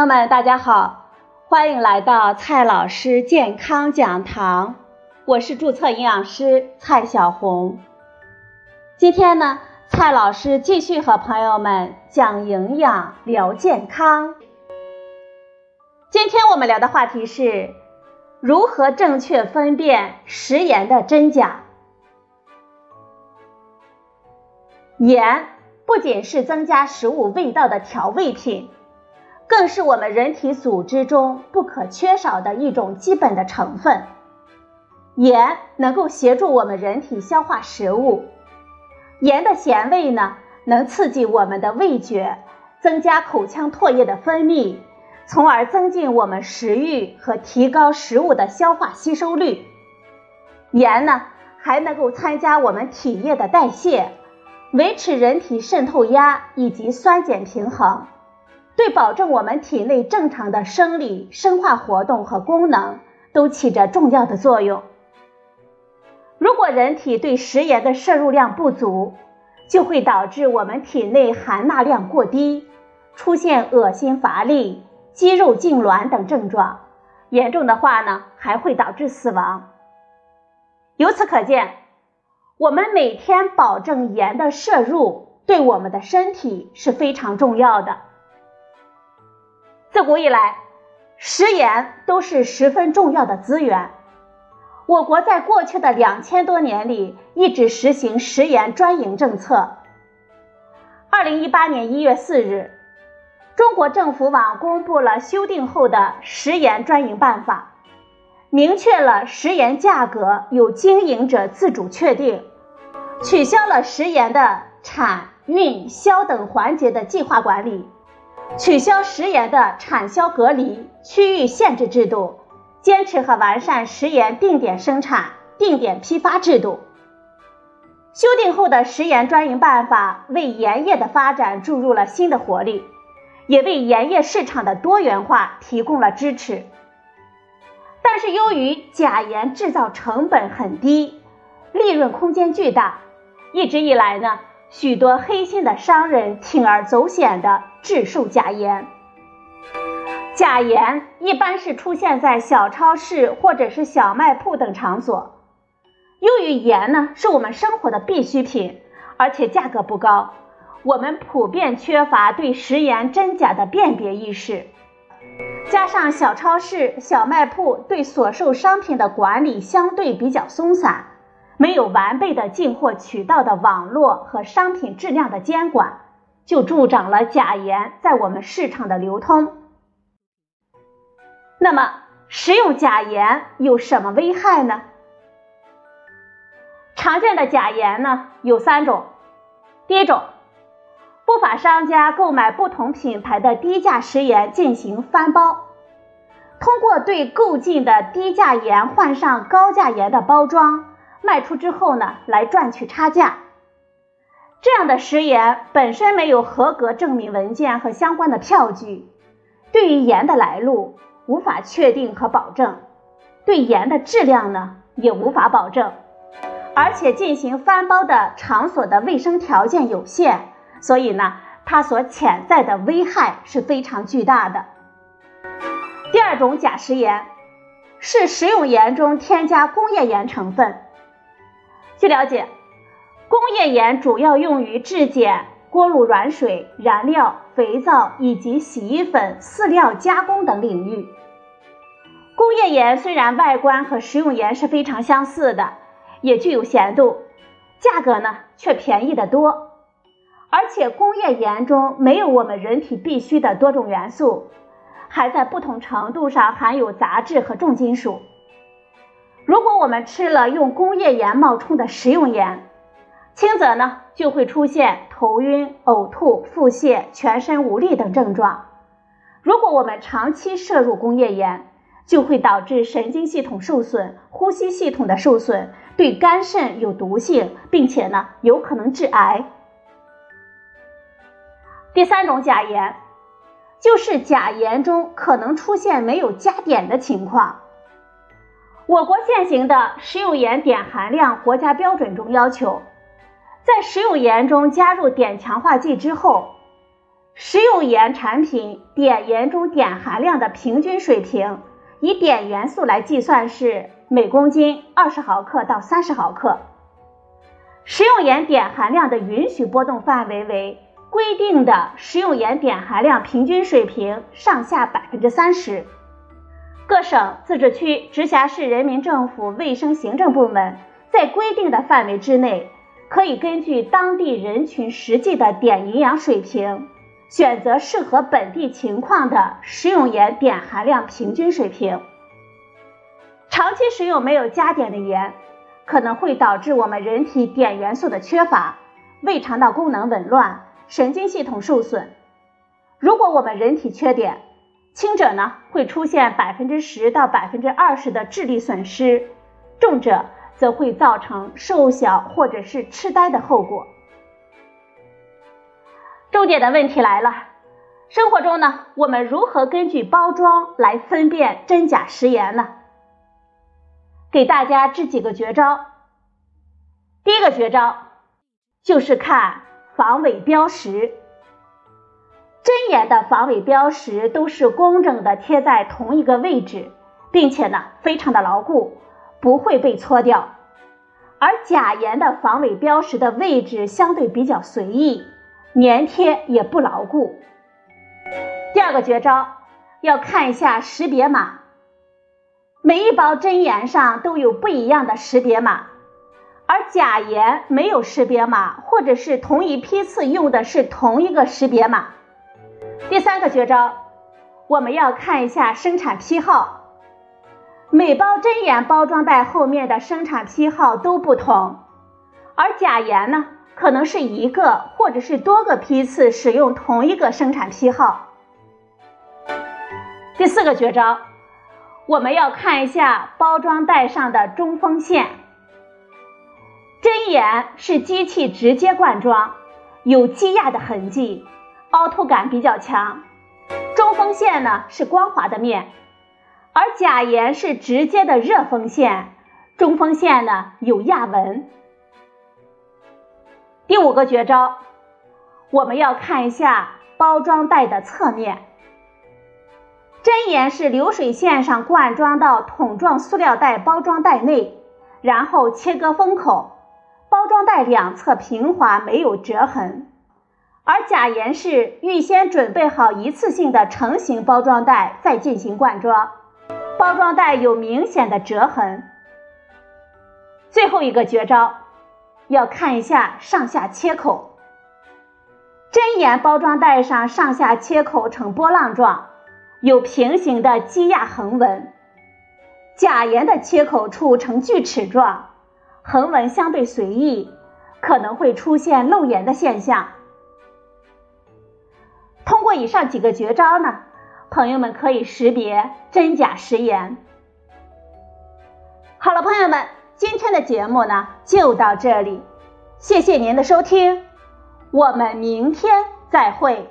朋友们，大家好，欢迎来到蔡老师健康讲堂，我是注册营养师蔡小红。今天呢，蔡老师继续和朋友们讲营养、聊健康。今天我们聊的话题是如何正确分辨食盐的真假。盐不仅是增加食物味道的调味品。更是我们人体组织中不可缺少的一种基本的成分。盐能够协助我们人体消化食物，盐的咸味呢，能刺激我们的味觉，增加口腔唾液的分泌，从而增进我们食欲和提高食物的消化吸收率。盐呢，还能够参加我们体液的代谢，维持人体渗透压以及酸碱平衡。对保证我们体内正常的生理生化活动和功能都起着重要的作用。如果人体对食盐的摄入量不足，就会导致我们体内含钠量过低，出现恶心、乏力、肌肉痉挛等症状，严重的话呢，还会导致死亡。由此可见，我们每天保证盐的摄入，对我们的身体是非常重要的。自古以来，食盐都是十分重要的资源。我国在过去的两千多年里，一直实行食盐专营政策。二零一八年一月四日，中国政府网公布了修订后的食盐专营办法，明确了食盐价格由经营者自主确定，取消了食盐的产、运、销等环节的计划管理。取消食盐的产销隔离、区域限制制度，坚持和完善食盐定点生产、定点批发制度。修订后的食盐专营办法为盐业的发展注入了新的活力，也为盐业市场的多元化提供了支持。但是，由于假盐制造成本很低，利润空间巨大，一直以来呢？许多黑心的商人铤而走险的制售假盐，假盐一般是出现在小超市或者是小卖铺等场所。由于盐呢是我们生活的必需品，而且价格不高，我们普遍缺乏对食盐真假的辨别意识，加上小超市、小卖铺对所售商品的管理相对比较松散。没有完备的进货渠道的网络和商品质量的监管，就助长了假盐在我们市场的流通。那么，食用假盐有什么危害呢？常见的假盐呢有三种。第一种，不法商家购买不同品牌的低价食盐进行翻包，通过对购进的低价盐换上高价盐的包装。卖出之后呢，来赚取差价。这样的食盐本身没有合格证明文件和相关的票据，对于盐的来路无法确定和保证，对盐的质量呢也无法保证，而且进行翻包的场所的卫生条件有限，所以呢，它所潜在的危害是非常巨大的。第二种假食盐是食用盐中添加工业盐成分。据了解，工业盐主要用于制碱、锅炉软水、燃料、肥皂以及洗衣粉、饲料加工等领域。工业盐虽然外观和食用盐是非常相似的，也具有咸度，价格呢却便宜得多。而且工业盐中没有我们人体必需的多种元素，还在不同程度上含有杂质和重金属。如果我们吃了用工业盐冒充的食用盐，轻则呢就会出现头晕、呕吐、腹泻、全身无力等症状；如果我们长期摄入工业盐，就会导致神经系统受损、呼吸系统的受损，对肝肾有毒性，并且呢有可能致癌。第三种假盐，就是假盐中可能出现没有加碘的情况。我国现行的食用盐碘含量国家标准中要求，在食用盐中加入碘强化剂之后，食用盐产品碘盐中碘含量的平均水平，以碘元素来计算是每公斤二十毫克到三十毫克。食用盐碘含量的允许波动范围为规定的食用盐碘含量平均水平上下百分之三十。各省、自治区、直辖市人民政府卫生行政部门在规定的范围之内，可以根据当地人群实际的碘营养水平，选择适合本地情况的食用盐碘含量平均水平。长期食用没有加碘的盐。可能会导致我们人体碘元素的缺乏，胃肠道功能紊乱，神经系统受损。如果我们人体缺碘，轻者呢会出现百分之十到百分之二十的智力损失，重者则会造成瘦小或者是痴呆的后果。重点的问题来了，生活中呢，我们如何根据包装来分辨真假食盐呢？给大家支几个绝招。第一个绝招就是看防伪标识。真盐的防伪标识都是工整的贴在同一个位置，并且呢非常的牢固，不会被搓掉。而假盐的防伪标识的位置相对比较随意，粘贴也不牢固。第二个绝招要看一下识别码。每一包真盐上都有不一样的识别码，而假盐没有识别码，或者是同一批次用的是同一个识别码。第三个绝招，我们要看一下生产批号，每包真盐包装袋后面的生产批号都不同，而假盐呢，可能是一个或者是多个批次使用同一个生产批号。第四个绝招。我们要看一下包装袋上的中锋线。真盐是机器直接灌装，有积压的痕迹，凹凸感比较强。中锋线呢是光滑的面，而假盐是直接的热锋线，中锋线呢有压纹。第五个绝招，我们要看一下包装袋的侧面。真盐是流水线上灌装到桶状塑料袋包装袋内，然后切割封口，包装袋两侧平滑，没有折痕；而假盐是预先准备好一次性的成型包装袋再进行灌装，包装袋有明显的折痕。最后一个绝招，要看一下上下切口。真盐包装袋上上下切口呈波浪状。有平行的积压横纹，假盐的切口处呈锯齿状，横纹相对随意，可能会出现漏盐的现象。通过以上几个绝招呢，朋友们可以识别真假食盐。好了，朋友们，今天的节目呢就到这里，谢谢您的收听，我们明天再会。